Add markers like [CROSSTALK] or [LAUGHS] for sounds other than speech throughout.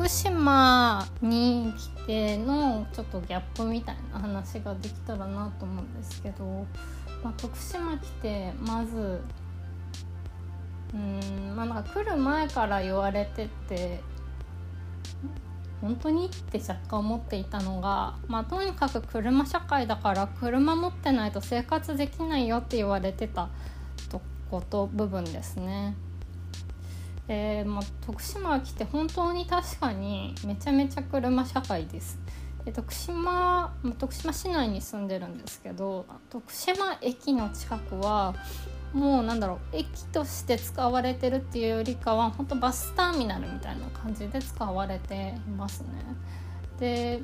徳島に来てのちょっとギャップみたいな話ができたらなと思うんですけど、まあ、徳島来てまずうんまあなんか来る前から言われてて本当にって若干思っていたのが、まあ、とにかく車社会だから車持ってないと生活できないよって言われてたとこと部分ですね。えまあ、徳島来て本当に確かにめちゃめちゃ車社会です。で徳島徳島市内に住んでるんですけど徳島駅の近くはもうなんだろう駅として使われてるっていうよりかは本当バスターミナルみたいな感じで使われていますね。で、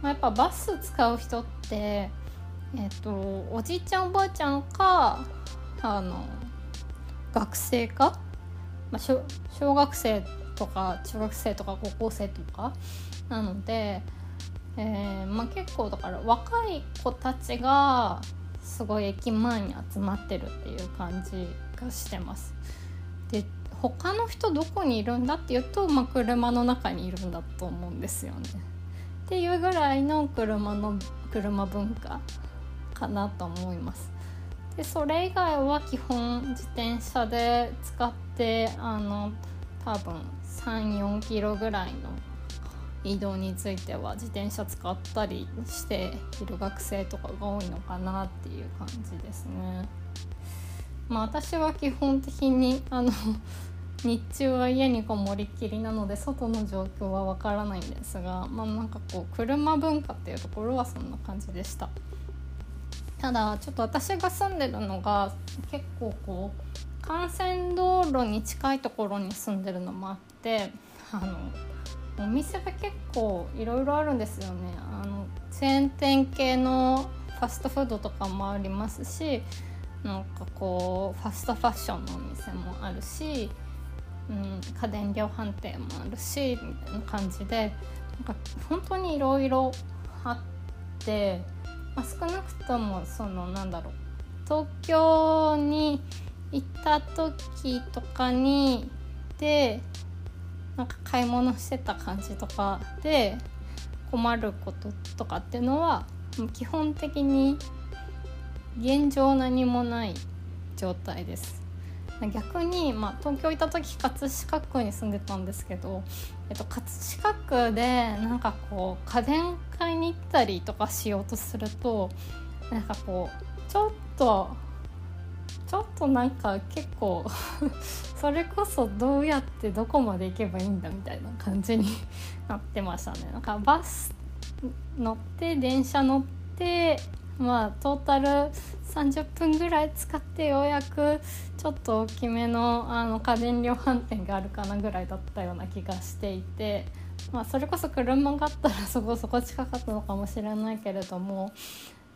まあ、やっぱバス使う人って、えーと、おじいちゃんおばあちゃんかあの学生か、まあ、小学生とか中学生とか高校生とかなので、えーまあ、結構だから若い子たちがすごい駅前に集まってるっていう感じがしてます。で他の人どこにいるんだっていうと、まあ、車の中にいるんだと思うんですよね。っていうぐらいの車の車文化かなと思います。でそれ以外は基本自転車で使ってあの多分34キロぐらいの移動については自転車使ったりしている学生とかが多いのかなっていう感じですね。まあ、私は基本的にあの [LAUGHS] 日中は家にこもりっきりなので外の状況はわからないんですが、まあ、なんかこう車文化っていうところはそんな感じでしたただちょっと私が住んでるのが結構こう幹線道路に近いところに住んでるのもあってあのお店が結構いろいろあるんですよね。あのチェーン店系のファストフードとかもありますしなんかこうファストファッションのお店もあるし、うん、家電量販店もあるしみたいな感じでなんか本当にいろいろあって、まあ、少なくともそのなんだろう東京に行った時とかにでなんか買い物してた感じとかで困ることとかっていうのは基本的に現状何もない状態です。逆に、まあ、東京行った時葛飾区に住んでたんですけど、えっと、葛飾区でなんかこう家電買いに行ったりとかしようとするとなんかこうちょっとちょっとなんか結構 [LAUGHS] それこそどうやってどこまで行けばいいんだみたいな感じに [LAUGHS] なってましたね。なんかバス乗って電車乗ってまあトータル30分ぐらい使ってようやくちょっと大きめのあの家電量販店があるかなぐらいだったような気がしていて、まあ、それこそ車があったらそこそこ近かったのかもしれないけれども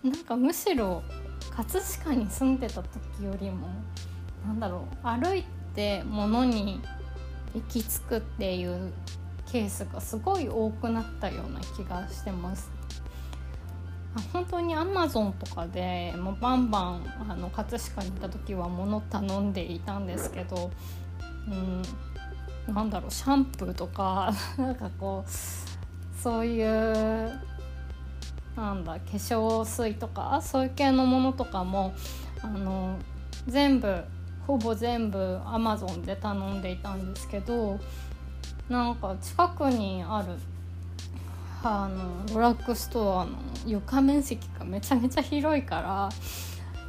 なんかむしろ葛飾に住んでた時よりもなんだろう歩いて物に行き着くっていうケースがすごい多くなったような気がしてます。本当にアマゾンとかでもうバンバンあの葛飾に行った時は物頼んでいたんですけど、うん、なんだろうシャンプーとか [LAUGHS] なんかこうそういうなんだ化粧水とかそういう系のものとかもあの全部ほぼ全部アマゾンで頼んでいたんですけどなんか近くにあるあのドラッグストアの床面積がめちゃめちゃ広いから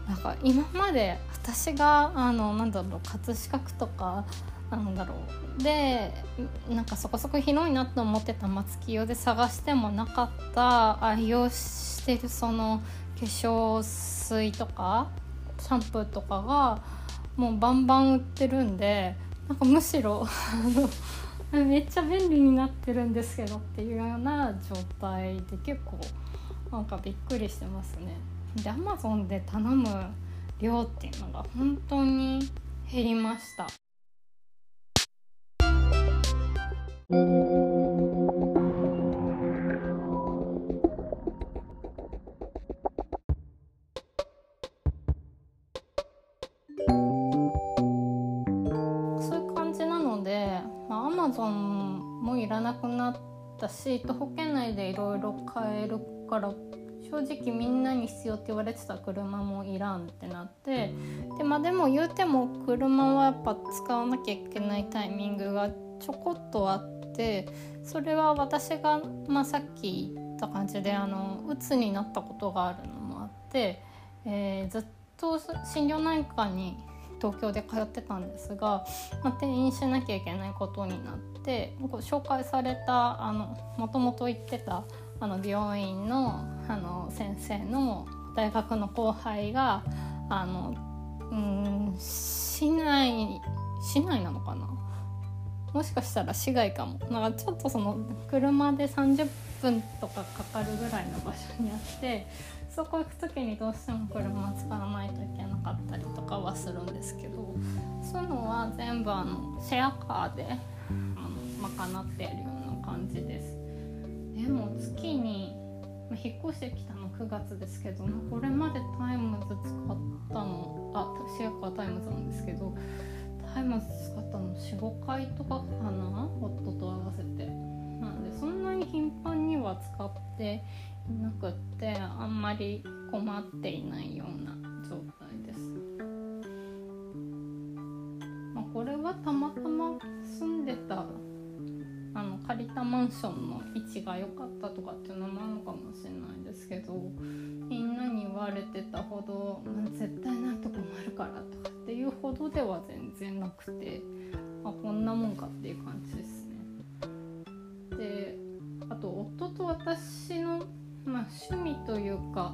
なんか今まで私があのなんだろう葛飾区とかなんだろう。でなんかそこそこ広いなと思ってた松清で探してもなかった愛用してるその化粧水とかシャンプーとかがもうバンバン売ってるんでなんかむしろめっちゃ便利になってるんですけどっていうような状態で結構なんかびっくりしてますね。で Amazon で頼む量っていうのが本当に減りました。マゾンもいらなくなったし徒歩圏内でいろいろ買えるから正直みんなに必要って言われてた車もいらんってなってで,、まあ、でも言うても車はやっぱ使わなきゃいけないタイミングがちょこっとあってそれは私が、まあ、さっき言った感じであの鬱になったことがあるのもあって、えー、ずっと心療内科に東京で通ってたんですが、まあ、転院しなきゃいけないことになって紹介されたあのもともと行ってたあの病院のあの先生の大学の後輩があのうん市内市内なのかな？もしかしたら市外かも。なんかちょっとその車で30分とかかかるぐらいの場所にあってそこ行く時にどうしても車使わないといけなかったりとかはするんですけどそういうのは全部あのシェアカーであの賄ってやるような感じです。でも月に引っ越してきたの9月ですけどこれまでタイムズ使ったのあシェアカータイムズなんですけどタイムズ使ったの45回とかかな夫と合わせてなのでそんなに頻繁には使ってなくってあんまり困っていないような状態です、まあ、これはたまたま住んでたあの借りたマンションの位置が良かったとかっていうのもあるのかもしれないですけどみんなに言われてたほど、まあ、絶対なんとかなるからとかっていうほどでは全然なくて、あ、こんなもんかっていう感じですね。であと夫と私の、まあ、趣味というか、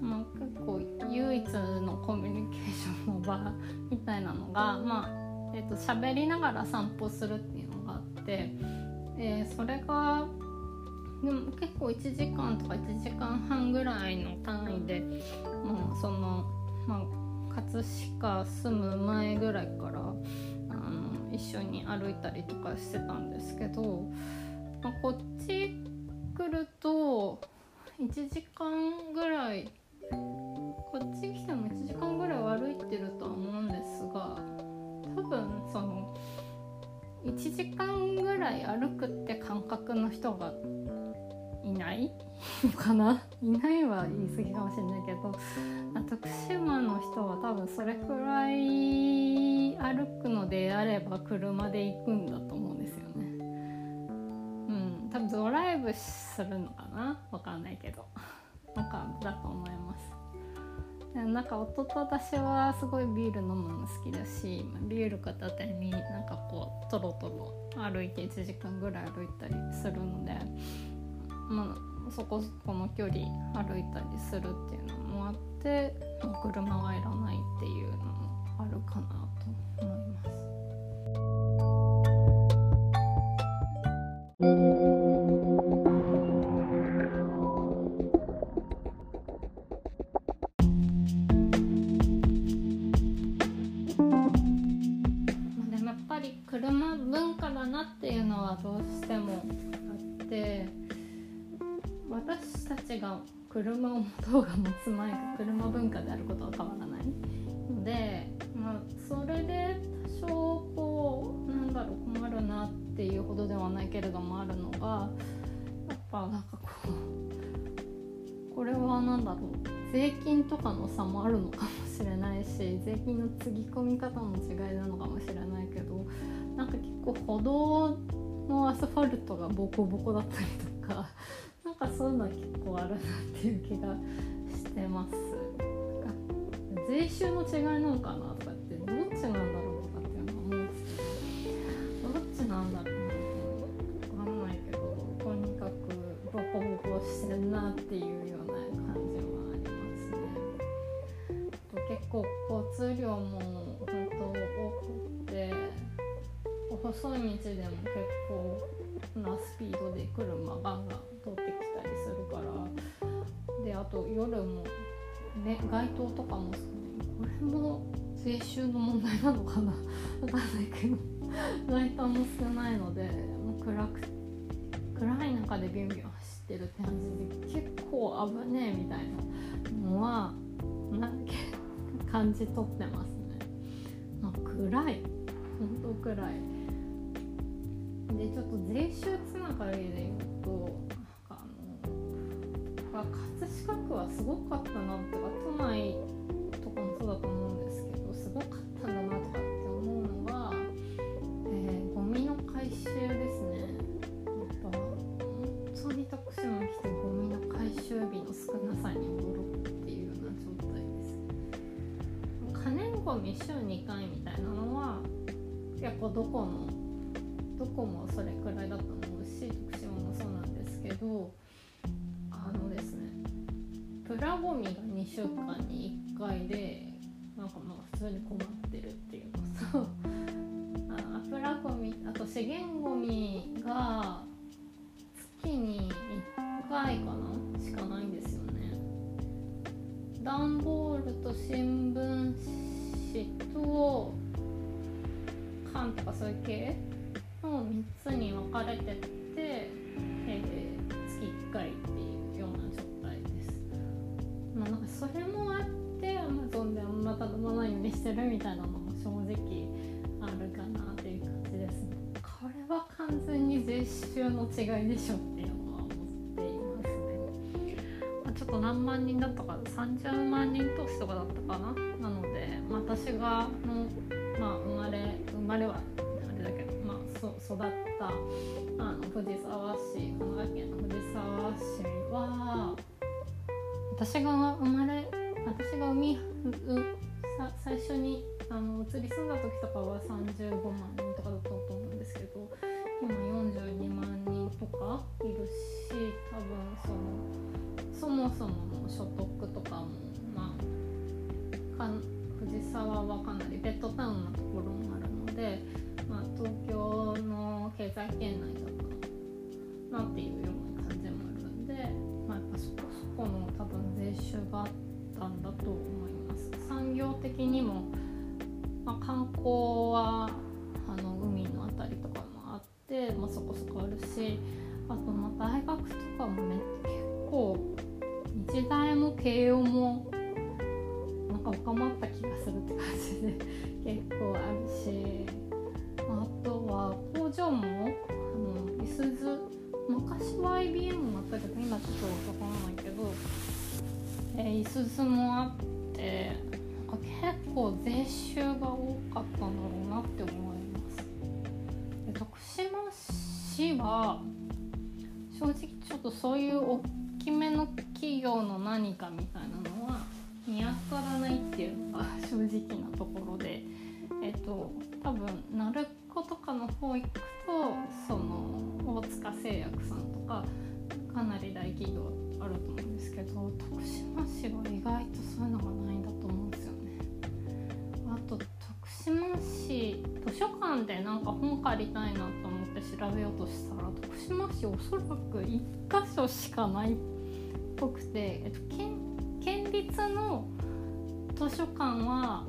まあ、結構唯一のコミュニケーションの場みたいなのがまあえーと、喋りながら散歩するっていうのがあって、えー、それがでも結構1時間とか1時間半ぐらいの単位でもうその、まあ、葛飾住む前ぐらいからあの一緒に歩いたりとかしてたんですけど、まあ、こっち来ると1時間ぐらいこっち来ても1時間ぐらい歩いてるとは思うんですが多分その1時間ぐらい歩くって感覚の人がいない？のかな？いないは言い過ぎかもしれないけど徳島の人は多分それくらい歩くのであれば車で行くんだと思うんですよね。ライブするのかな？わかんないけど [LAUGHS] なんかだと思います。なんか夫と私はすごいビール飲むの好きだしビール片手になんかこうトロトロ歩いて1時間ぐらい歩いたりするのでまあ、そこそこの距離歩いたりするっていうのもあって車はいらないっていうのもあるかなと思います。金とかの差もあるのかもしれないし [LAUGHS] 税金のつぎ込み方の違いなのかもしれないけどなんか結構歩道のアスファルトがボコボコだったりとか [LAUGHS] なんかそういうのは結構あるなっていう気がしてます。税収の違いなのかなとかってどっちなのでも結構なスピードで車ガンガン通ってきたりするからであと夜も、ね、街灯とかもこれも税収の問題なのかな？分かんないけど街灯も少ないのでもう暗く暗い中でビュンビュン走ってるって感じで結構危ねえみたいなのはなんか感じ取ってますね、まあ、暗い。本当暗い。でちょっと税収つながりで言うとなんかあの葛飾区はすごかったなとか都内とかもそうだと思うんですけどすごかったんだなとかって思うのが、えー、ゴミの回収ですね。やっぱ本当に徳島来てゴミの回収日の少なさに驚くっていうような状態です可燃ゴミ週2回みたいなのは結構どこのどこもそれくらいだと思うし徳島もそうなんですけどあのですねプラゴミが2週間に1回でなんかまあ普通に困違いでしょっていうのは思っていますね。まあ、ちょっと何万人だったか30万人投資とかだったかななので、まあ、私がの、まあ、生まれ生まれは育ったあの藤沢市神奈川県の藤沢市は私が生まれ私が海さ最初にあの移り住んだ時とかは35万人もそもの所得とかもまあか藤沢はかなりベッドタウンなところもあるので。まあ、東京の経済圏内だったなっていうような感じもあるんで、まあ、やっぱそこそこの多分税収があったんだと思います産業的にも、まあ、観光はあの海の辺りとかもあって、まあ、そこそこあるしあとまあ大学とかも1は正直ちょっとそういう大きめの企業の何かみたいなのは見当たらないっていうのが正直なところで、えっと、多分鳴子とかの方行くとその大塚製薬さんとかかなり大企業あると思うんですけど徳島市は意外とそういうのがないんだと思うんですよね。あと徳島市図書館でなんか本借りたいなと調べようとしたら徳島市おそらく1箇所しかないっぽくて、えっと、県県立の図書館は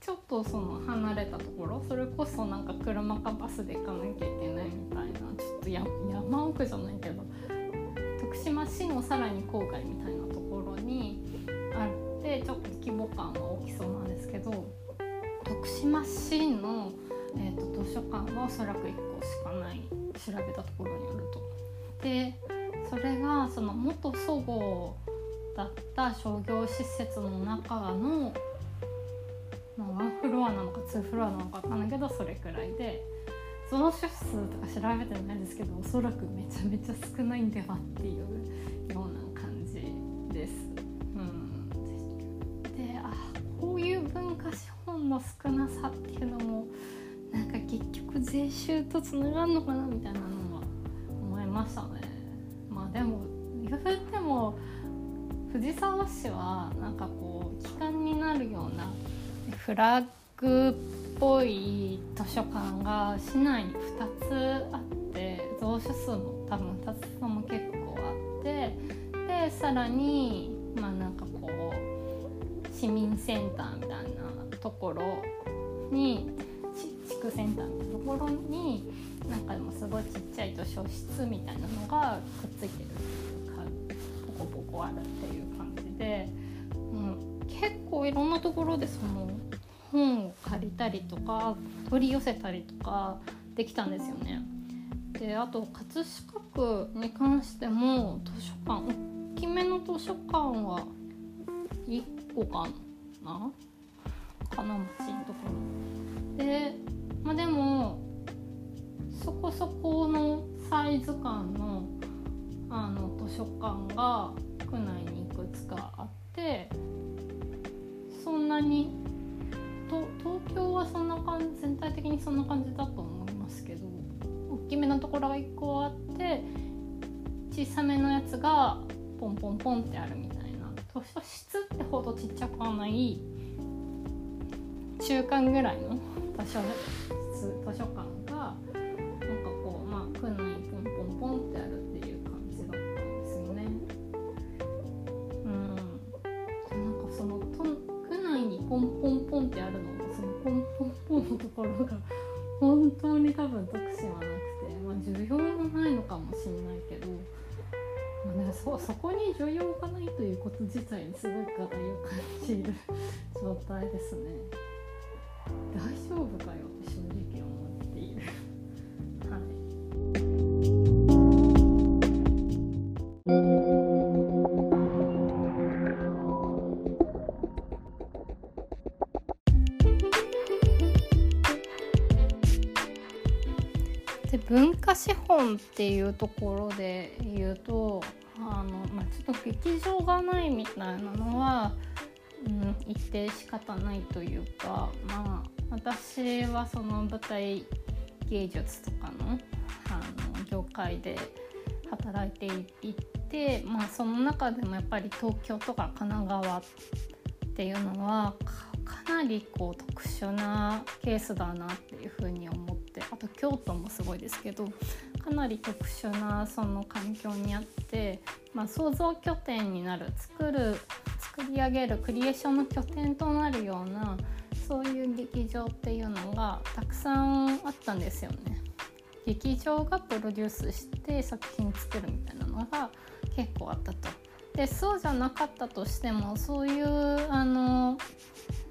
ちょっとその離れたところそれこそなんか車かバスで行かなきゃいけないみたいなちょっと山奥じゃないけど徳島市のさらに郊外みたいなところにあってちょっと規模感は大きそうなんですけど徳島市の、えーと、図書館はおそらく1個しかない調べたところによると。でそれがその元祖母だった商業施設の中のまあ、ワンフロアなのかツーフロアなのか分かんないけどそれくらいで増殖数とか調べてないですけどおそらくめちゃめちゃ少ないんではっていうような感じです。うん、であこういう文化資本の少なさっていうのも結局税収とつながるのかなみたいなのは思いましたね。まあでも言うても藤沢市はなんかこう機関になるようなフラッグっぽい図書館が市内に2つあって蔵書数も多分2つとも結構あってでさらにまあなんかこう市民センターみたいなところに地区センターみたいなところになんかでもすごいちっちゃい図書室みたいなのがくっついてるっていうかポコポコあるっていう感じで、うん、結構いろんなところでその本を借りたりとか取り寄せたりとかできたんですよね。であと葛飾区に関しても図書館大きめの図書館は1個かな？金町のところでまあでもそこそこのサイズ感のあの図書館が区内にいくつかあってそんなにと東京はそんな感じ全体的にそんな感じだと思いますけど大きめのところが1個あって小さめのやつがポンポンポンってあるみたいな。図書室ってほどちっちゃくはない中間ぐらいの図書図書館がなんかこうまあ区内ポンポンポンってあるっていう感じだったんですよね。うん、なんかそのと区内にポンポンポンってあるのもそのポンポンポンのところが本当に多分特殊はなくて、まあ、需要もないのかもしれないけど。まあね、そそこに需要がないということ自体にすごい課題を感じる状態ですね。大丈夫かよって正直思っているはいで文化資本っていうところで言うとあの、まあ、ちょっと劇場がないみたいなのはうん、一定仕方ないというかまあ私はその舞台芸術とかのあの業界で働いていてまあその中でもやっぱり東京とか神奈川っていうのはかなりこう特殊なケースだなっていうふうに思ってあと京都もすごいですけどかなり特殊なその環境にあって、まあ、創造拠点になる作る作り上げるクリエーションの拠点となるようなそういう劇場っていうのがたくさんあったんですよね。劇場がプロデュースして作品作るみたいなのが結構あったと。でそうじゃなかったとしてもそういうあの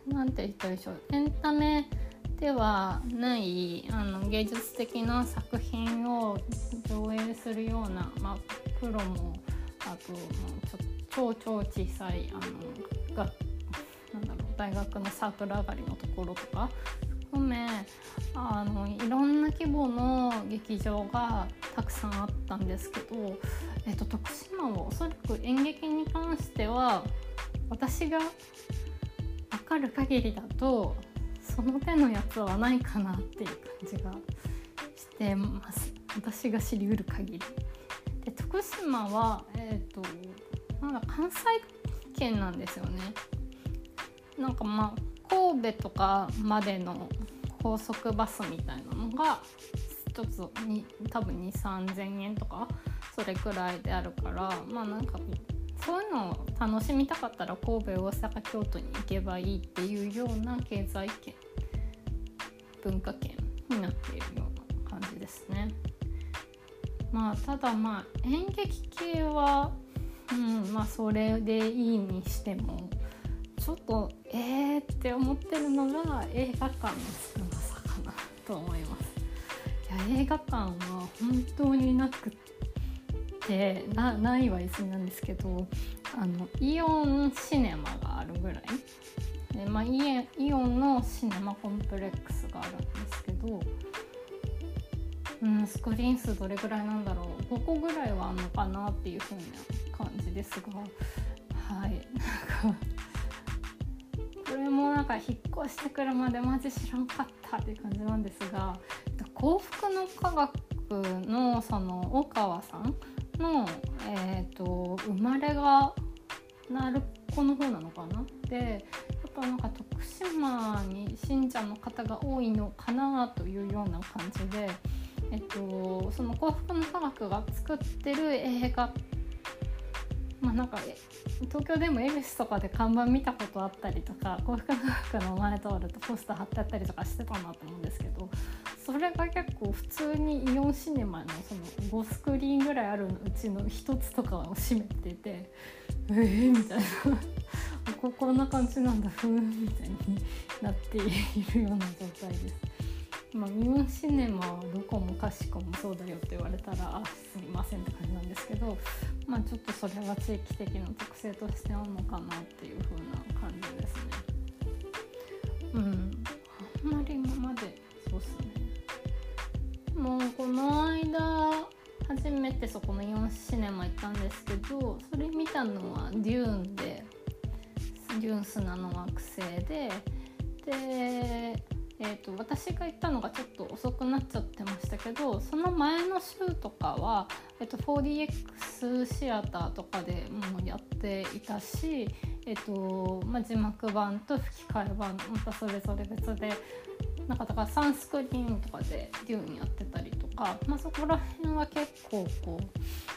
何て言ったでしょうエンタメではないあの芸術的な作品を上映するような、まあ、プロもあとちょっと超超小さいあのがなんだろう大学のサークル上がりのところとか含めあのいろんな規模の劇場がたくさんあったんですけど、えっと、徳島はおそらく演劇に関しては私が分かる限りだとその手のやつはないかなっていう感じがしてます私が知りうる限り。で徳島は、えーとだ関西圏なんですよねなんかまあ神戸とかまでの高速バスみたいなのが1つに多分2 3 0 0 0円とかそれくらいであるからまあなんかそういうのを楽しみたかったら神戸大阪京都に行けばいいっていうような経済圏文化圏になっているような感じですね。まあただまあ演劇系はうんまあそれでいいにしてもちょっとえーって思ってるのが映画館の少なさかなと思います。いや映画館は本当になくってなないは言い過ぎなんですけどあのイオンシネマがあるぐらいで、まあ、イイオンのシネマコンプレックスがあるんですけど、うん、スクリーン数どれぐらいなんだろう5個ぐらいはあるのかなっていうふうに感じですがはい。なんかこれもなんか引っ越してくるまでマジ知らんかったっていう感じなんですが幸福の科学のその大川さんの、えーと、生まれが鳴子の方なのかな？でやっぱなんか徳島に信者の方が多いのかなというような感じで、えっと、その幸福の科学が作ってる映画まあなんか東京でも恵比寿とかで看板見たことあったりとか幸福科学の前通るとポスター貼ってあったりとかしてたなと思うんですけどそれが結構普通にイオンシネマのその5スクリーンぐらいあるうちの1つとかを占めててえー、みたいなこ [LAUGHS] こんな感じなんだふーんみたいになっているような状態です。まあ、イオンシネマはどこもかしこもそうだよって言われたらあすみませんって感じなんですけど、まあ、ちょっとそれは地域的な特性としてあるのかなっていう風な感じですね。うんあんまり今までそうっすね。もうこの間初めてそこのイオンシネマ行ったんですけどそれ見たのはデューンでデューン砂の惑星ででえーと、私が行ったのがちょっと遅くなっちゃってましたけどその前の週とかは、えーと、4DX シアターとかでもうやっていたし、えーとまあ、字幕版と吹き替え版またそれぞれ別でなんかだからサンスクリーンとかでデューンやってたりとか、まあ、そこら辺は結構こ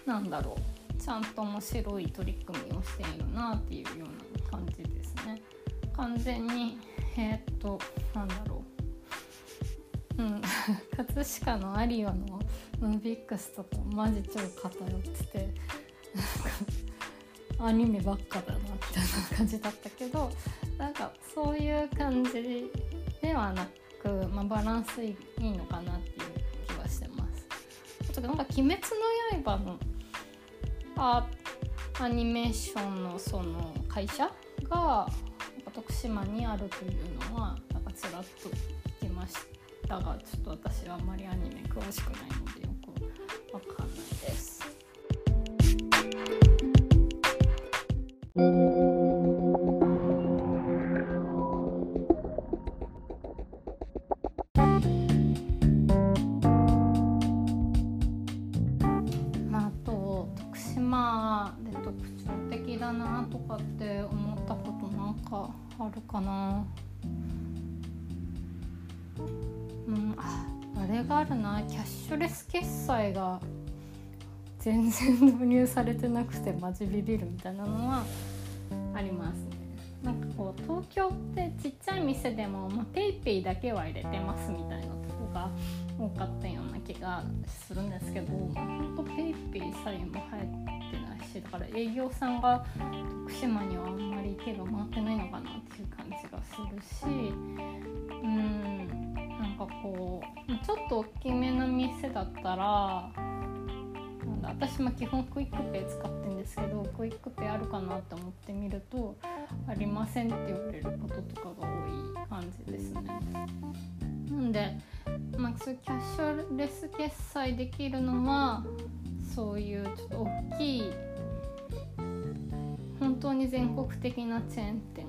うなんだろうちゃんと面白い取り組みをしているなっていうような感じですね。完全にえー、となんだろううん。葛飾の有オのムービックスとかマジ超偏っててアニメばっかだなみたいな感じだったけどなんかそういう感じではなく、まあ、バランスいいのかなっていう気はしてます。あとなんか「鬼滅の刃」のアアニメーションのその会社が徳島にあるというのはなんかちらっと聞きました。だがちょっと私はあまりアニメ詳しくないのでよくわかんないです。全然導入されてなくてマジビビるみたいなのはありますねなんかこう東京ってちっちゃい店でも、まあ、ペイペイだけは入れてますみたいなとこが多かったような気がするんですけど、まあ、ほんとペイペイさえも入ってないしだから営業さんが徳島にはあんまり手が回ってないのかなっていう感じがするしうんなんかこうちょっと大きめの店だったら私も基本クイックペイ使ってるんですけどクイックペイあるかなって思ってみるとありませんって言われることとかが多い感じですね。なんで、まあ、そういうキャッシュレス決済できるのはそういうちょっと大きい本当に全国的なチェーン店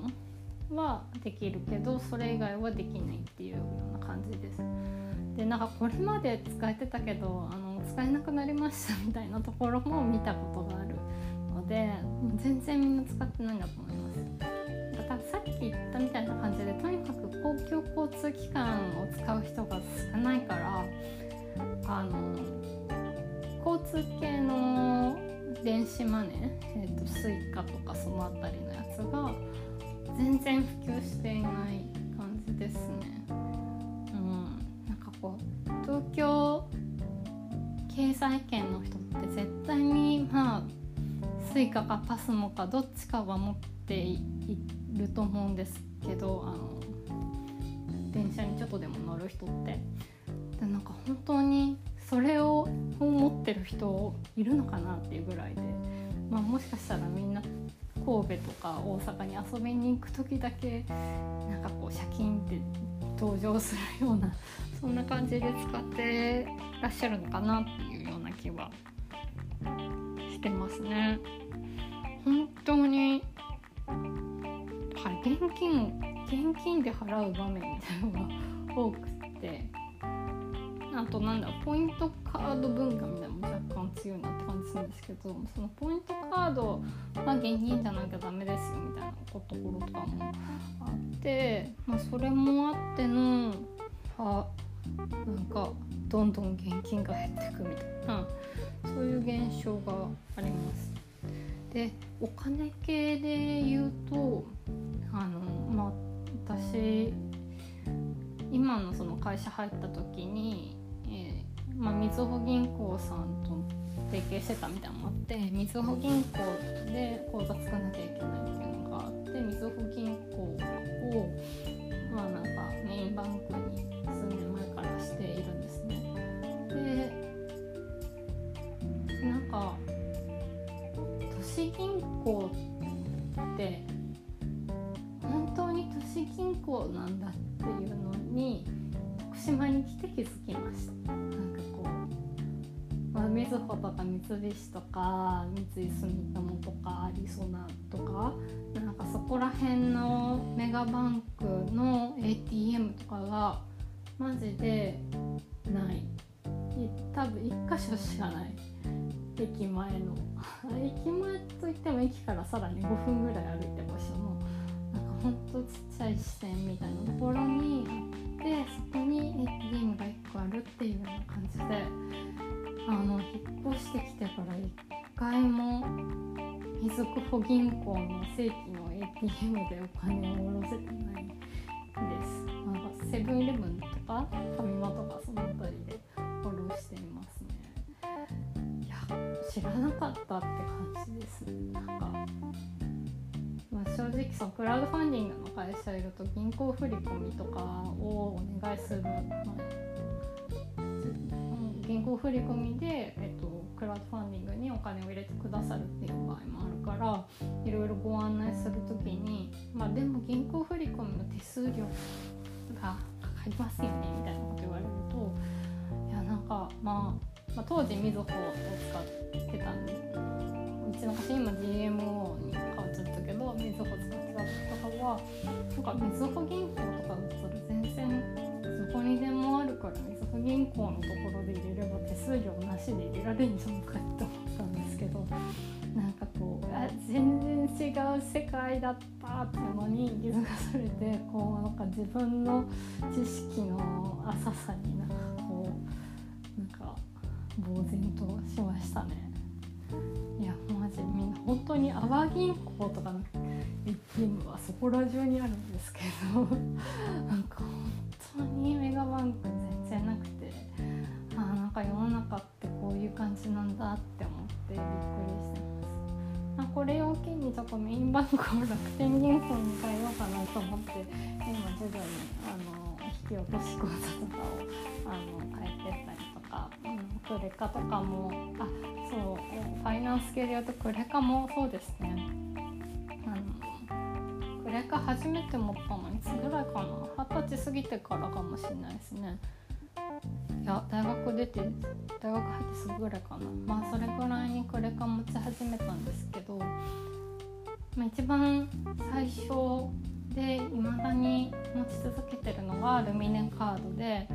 はできるけどそれ以外はできないっていうような感じです。でなんかこれまで使えてたけどあの使えなくなりましたみたいなところも見たことがあるので全然みんな使ってないんだと思います。だからさっき言ったみたいな感じでとにかく公共交通機関を使う人が少ないからあの交通系の電子マネー、えーと、と Suica とかその辺りのやつが全然普及していない感じですね。うん、なんかこう東京経済圏の人って絶対にまあ Suica か PASMO かどっちかは持っていると思うんですけどあの電車にちょっとでも乗る人って。でなんか本当にそれを持ってる人いるのかなっていうぐらいで、まあ、もしかしたらみんな神戸とか大阪に遊びに行く時だけなんかこうシャキンって登場するようなそんな感じで使ってらっしゃるのかなっていうような気はしてますね。本当に現金現金で払う場面みたいなのが多くてあとなんだポイントカード文化みたいなのも若干強いなって感じするんですけどそのポイントカードが現金じゃなきゃダメですよみたいなところとかもあって、まあ、それもあってのなんかどんどん現金が減っていくみたいなそういう現象があります。でお金系で言うとあのまあ私今のその会社入った時にまあ、みずほ銀行さんと提携してたみたいなのもあってみずほ銀行で口座作らなきゃいけないっていうのがあってみずほ銀行をまあなんかメインバンク市銀行って本当に都市銀行なんだっていうのに徳島に来て気づきました。なんかこう、まあ、みずほとか三菱とか三井住友とかアリソナとかなんかそこら辺のメガバンクの ATM とかがマジでない。多分1箇所しかない。駅前の。駅前といっても駅からさらに5分ぐらい歩いて場所のなんかほんとちっちゃい支店みたいな。ところにあってそこに ATM が1個あるっていうような感じであの引っ越してきてから1回もみずほ銀行の正規の ATM でお金を下ろせてないです。なんかセブンイレブンとかファミマとかその辺りで下ろしています。ねいや知らなかったって感じですなんか、まあ、正直そのクラウドファンディングの会社いると銀行振込とかをお願いする、まあ、銀行振込で、えっと、クラウドファンディングにお金を入れてくださるっていう場合もあるからいろいろご案内する時にまあでも銀行振込の手数料がかかりますよねみたいなこと言われるといやなんか、まあ、まあ当時みずほを使ってたんでうちの会社今 GMO に変わっちゃったけどみずほ使ってたとかはなんかみずほ銀行とかだったら全然どこにでもあるからみずほ銀行のところで入れれば手数料なしで入れられるんじゃないかって思ったんですけどなんかこう全然違う世界だったっていうのに気づかされてこうなんか自分の知識の浅さになんか呆然としましたね。いやマジみんな本当に阿波銀行とかの ATM はそこら中にあるんですけどなんか本当にメガバンク全然なくてあなんか世の中ってこういう感じなんだって思ってびっくりしてます。あ、これを機にちょっとメインバンクを楽天銀行に変えようかなと思って今徐々にあの引き落とし口座とかをあの変えてったりか、うん、クレカとかもあそうファイナンス系で言うとクレカもそうですね。あのクレカ初めて持ったのいつぐらいかな。二十歳過ぎてからかもしれないですね。いや大学出て大学入ってすぐぐらいかな。まあそれぐらいにクレカ持ち始めたんですけど、まあ、一番最初でいまだに持ち続けてるのがルミネカードで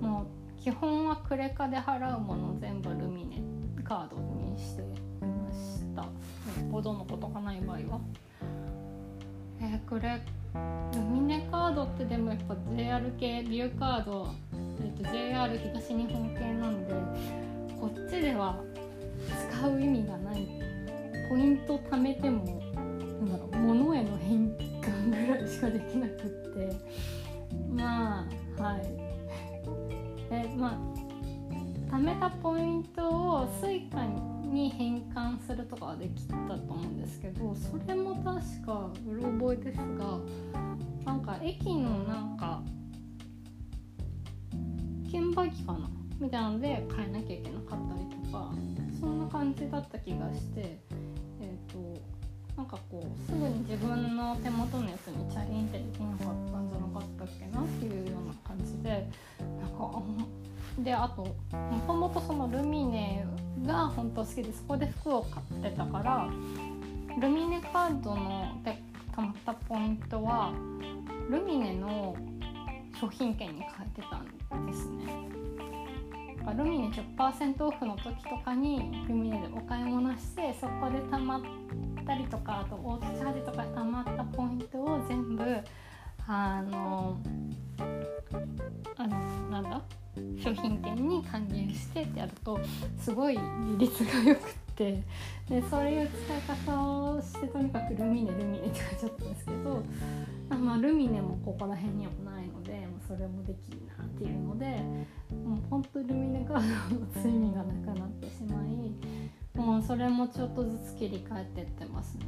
もう基本はクレカで払うもの全部ルミネカードにしてました。よっぽどのことがない場合は。えー、クレルミネカードってでもやっぱ JR 系ビューカード、えーと、JR 東日本系なんでこっちでは使う意味がない。ポイント貯めてもなんだろう物への変換ぐらいしかできなくって。まあはい。えまあ貯めたポイントを Suica に変換するとかはできたと思うんですけどそれも確かうろ覚えですがなんか駅のなんか券売機かな？みたいなので変えなきゃいけなかったりとかそんな感じだった気がしてえっ、ー、となんかこうすぐに自分の手元のやつにチャリンってできなかったんじゃなかったっけなっていうような感じでなんかであともともとそのルミネが本当好きでそこで服を買ってたからルミネカードのでたまったポイントはルミネの商品券に変えてたんですね。ルミネ10%オフの時とかにルミネでお買い物してそこでたまったりとかあとオートチャージとかたまったポイントを全部あのあのなんだ？商品券に還元してってやるとすごい利率が良くって。でそういう使い方をしてとにかくルミネルミネって書いちゃったんですけどあまあ、ルミネもここら辺にはないのでそれもできるなっていうのでもう本当ルミネカードの意味がなくなってしまいもうそれもちょっとずつ切り替えてってますね。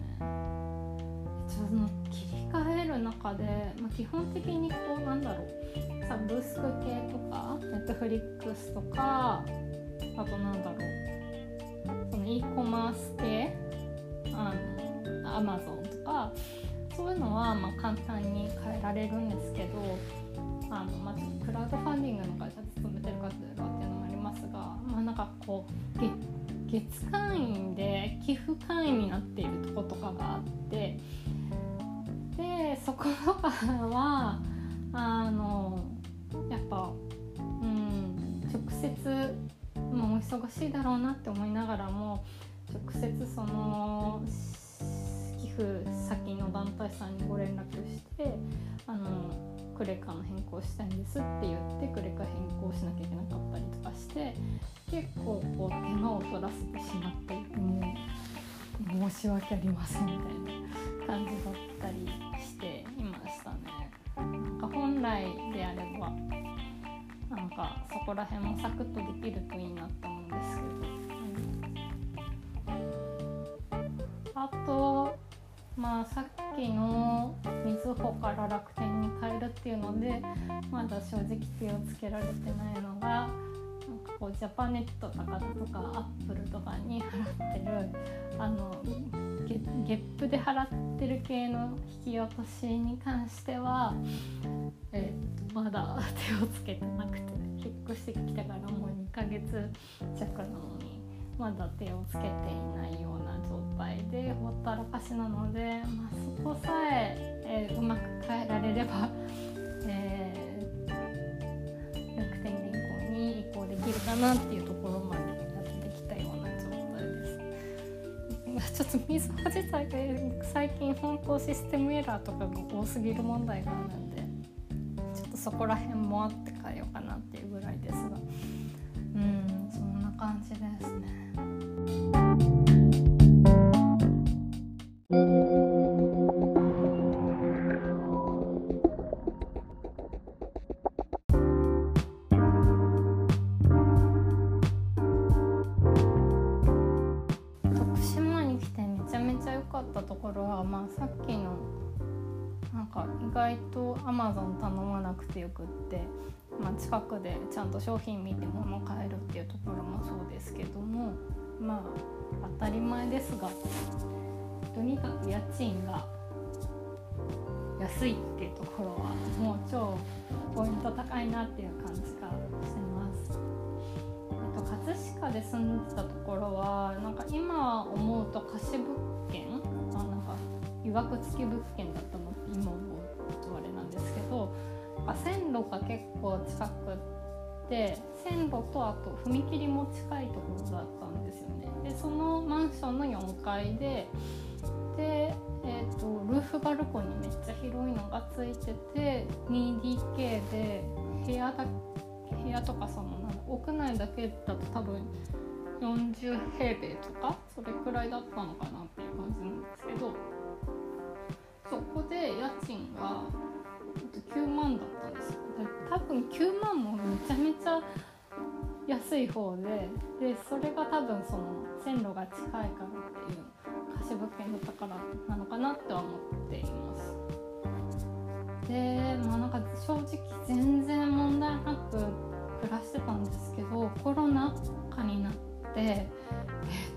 その切り替える中で、まあ、基本的にこうなんだろう。サブスク系とかネットフリックスとかあとなんだろう。その e コマース系あのアマゾンとかそういうのはまあ簡単に変えられるんですけどあの、まあ、ちょっとクラウドファンディングの会社勤めてる方っていうのもありますが、まあ、なんかこう月会員で寄付会員になっているとことかがあってでそことかはあのやっぱうん直接、まあ、お忙しいだろうなって思いながらも直接その寄付先の団体さんにご連絡してあのクレカの変更したいんですって言ってクレカ変更しなきゃいけなかったりとかして結構こう手間を取らせてしまっていてもう申し訳ありませんみたいな感じだったりしていましたね。なんか本来であればなんかそこら辺もサクッとできるといいなって思うんですけど、うん、あとまあさっきのみずほから楽天に変えるっていうのでまだ正直手をつけられてないのがなんかこうジャパネットとかとかアップルとかに払ってるあのゲゲップで払ってる系の引き落としに関しては、えー、とまだ手をつけてなくて引っ越してきてからもう2ヶ月弱なのにまだ手をつけていないような状態でほったらかしなので、まあ、そこさええー、うまく変えられれば、[LAUGHS] えー、楽天銀行に移行できるかなっていうところまでやってきたような状態です。[LAUGHS] ちょっとみずほ自体が最近本当システムエラーとかが多すぎる問題があるんでちょっとそこら辺もあって変えようかなっていうぐらいですが。うんそんな感じですと商品見て物を買えるっていうところもそうですけどもまあ当たり前ですがとにかく家賃が安いっていうところはもう超ポイント高いなっていう感じがしてます。えっと、葛飾で住んでたところはなんか今思うと貸し物件あなんかいわくつき物件だったのって今思うとあれなんですけど線路が結構近くって線路とあと踏切も近いところだったんですよね。でそのマンションの4階でで、えーと、ルーフバルコニーめっちゃ広いのがついてて 2DK で部屋だ部屋とかその屋内だけだと多分40平米とかそれくらいだったのかなっていう感じなんですけどそこで家賃が9万だったんですよ多分9万もめちゃめちゃ安い方ででそれが多分その線路が近いからっていう貸物件だったからなのかなって思っています。でまあなんか正直全然問題なく暮らしてたんですけどコロナ禍になって、え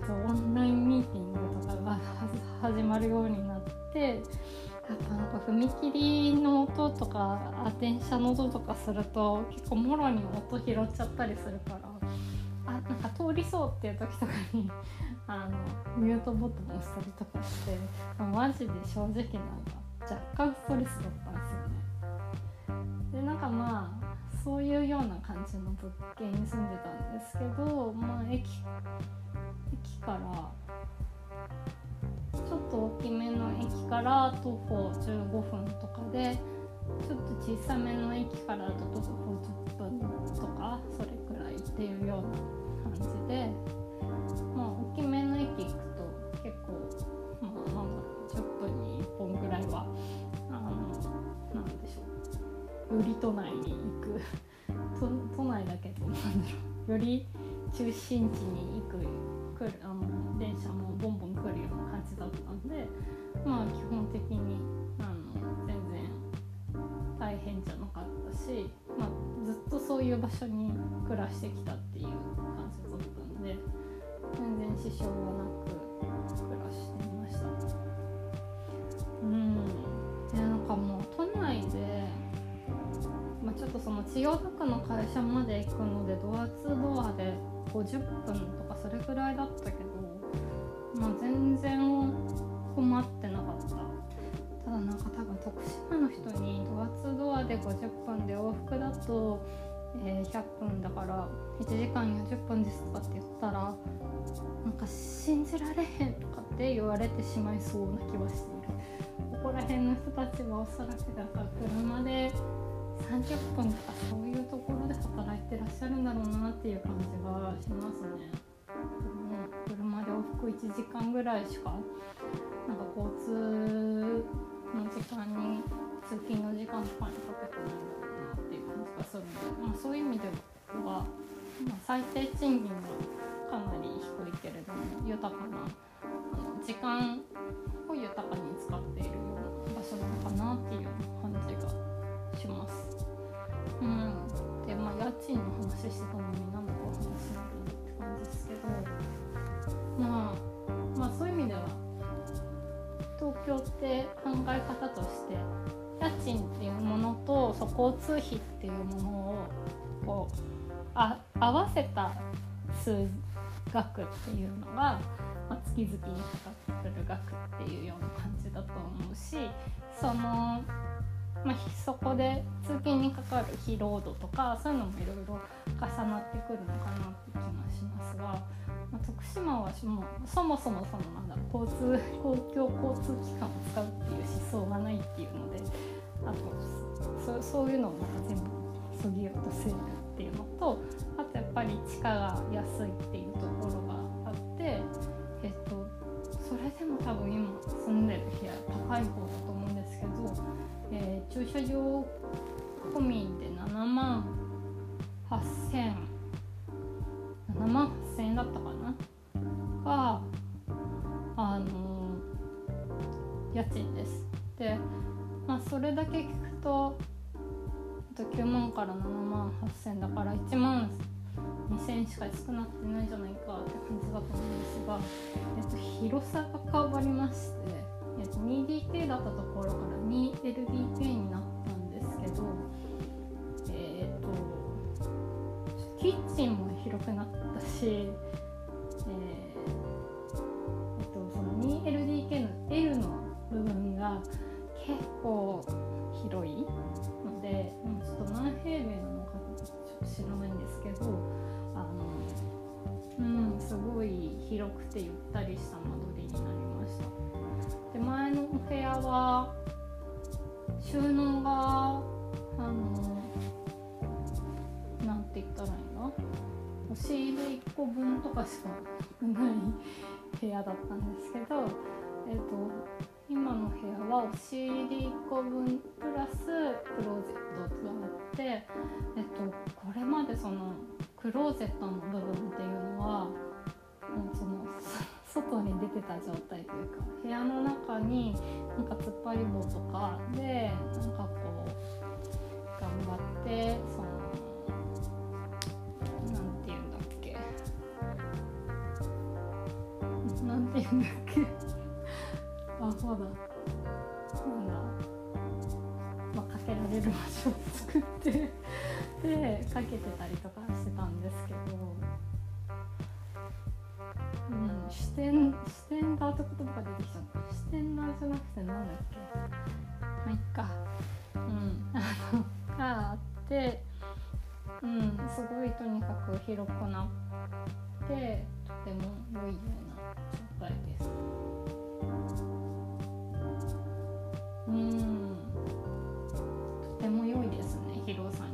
ーと、とオンラインミーティングとかが始まるようになってなんか踏切の音とか電車の音とかすると結構もろに音拾っちゃったりするからあなんか通りそうっていう時とかに [LAUGHS] あのミュートボタン押したりとかして、マジで正直なんか若干ストレスだったんですよね。でなんかまあそういうような感じの物件に住んでたんですけどまあ駅駅からちょっと大きめから徒歩15分とかでちょっと小さめの駅からだと徒歩10分とかそれくらいっていうような感じでまあ大きめの駅行くと結構まあなんだろう10分に1本ぐらいはあのなんでしょうより都内に行く。都内だけどなんだろう。より中心地に行く来るあの電車もボンボン来るような感じだったんでまあ基本的にあの全然大変じゃなかったし、まあ、ずっとそういう場所に暮らしてきたっていう感じだったんで全然支障はなく暮らしてまました。うん。でなんかもう都内で、まあ、ちょっとその千代田区の会社まで行くのでドアツードアで50分とかそれくらいだったけど、まあ、全然困ってなかった。ただなんか多分徳島の人にドアツドアで50分で往復だとえー、100分だから1時間40分ですとかって言ったらなんか信じられへんとかって言われてしまいそうな気はしている。ここら辺の人たちはおそらくだから車で30分とかそういうところで働いてらっしゃるんだろうなっていう感じがしますね。1時間ぐらいしかなんか交通の時間に通勤の時間とかにかけてないのかなっていう感じがするので、まあ、そういう意味では、まあ、最低賃金がかなり低いけれども豊かなあの時間を豊かに使っているような場所なのかなっていう感じがします。うん、でまあ家賃の話してたのに何だか話しないって感じですけどまあまあそういう意味では東京って考え方として家賃っていうものとそ交通費っていうものをこうあ合わせた数額っていうのが、まあ、月々にかかってくる額っていうような感じだと思うしその、まあ、そこで通勤にかかる疲労度とかそういうのもいろいろ重なってくるのかなって気がしますが、まあ、徳島はもそもそもそのなんだ交通 [LAUGHS] 公共交通機関を使うっていう思想がないっていうので。あとそそういうのをなんか全部そぎ落とせるっていうのとあとやっぱり地価が安いっていうところがあってえっとそれでも多分今住んでる部屋高い方だと思うんですけど、えー、駐車場込みで7万8000 7万8千円だったかな。があの家賃です。でまあそれだけ聞くとと9万から7万8000だから1万2000円しか安くなってないじゃないかって感じだと思うんですが、えっと、広さが変わりまして、2DK だったところから 2LDK にな個しかない部屋だったんですけどえ、ー、と今の部屋は押し入り1個分プラスクローゼットがあって、えっと、これまでそのクローゼットの部分っていうのはもうその外に出てた状態というか部屋の中になんか突っ張り棒とかでなんかこう頑張って何て言うんだ。っけあそうだ。なんだ、まあ、かけられる場所を作ってでかけてたりとかしてたんですけど、うん、視点視点だって言葉が出てきちゃった。視点だじゃなくてなんだっけ？まあいっか。うん。あのがあってうんすごいとにかく広くなってとても良いようなくらいです。うんとても良いですねヒロさん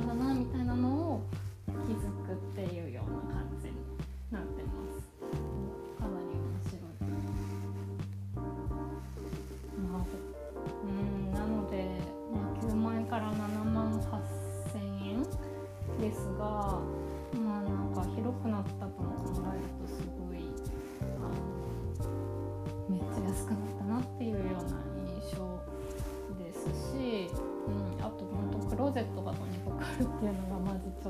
ストレ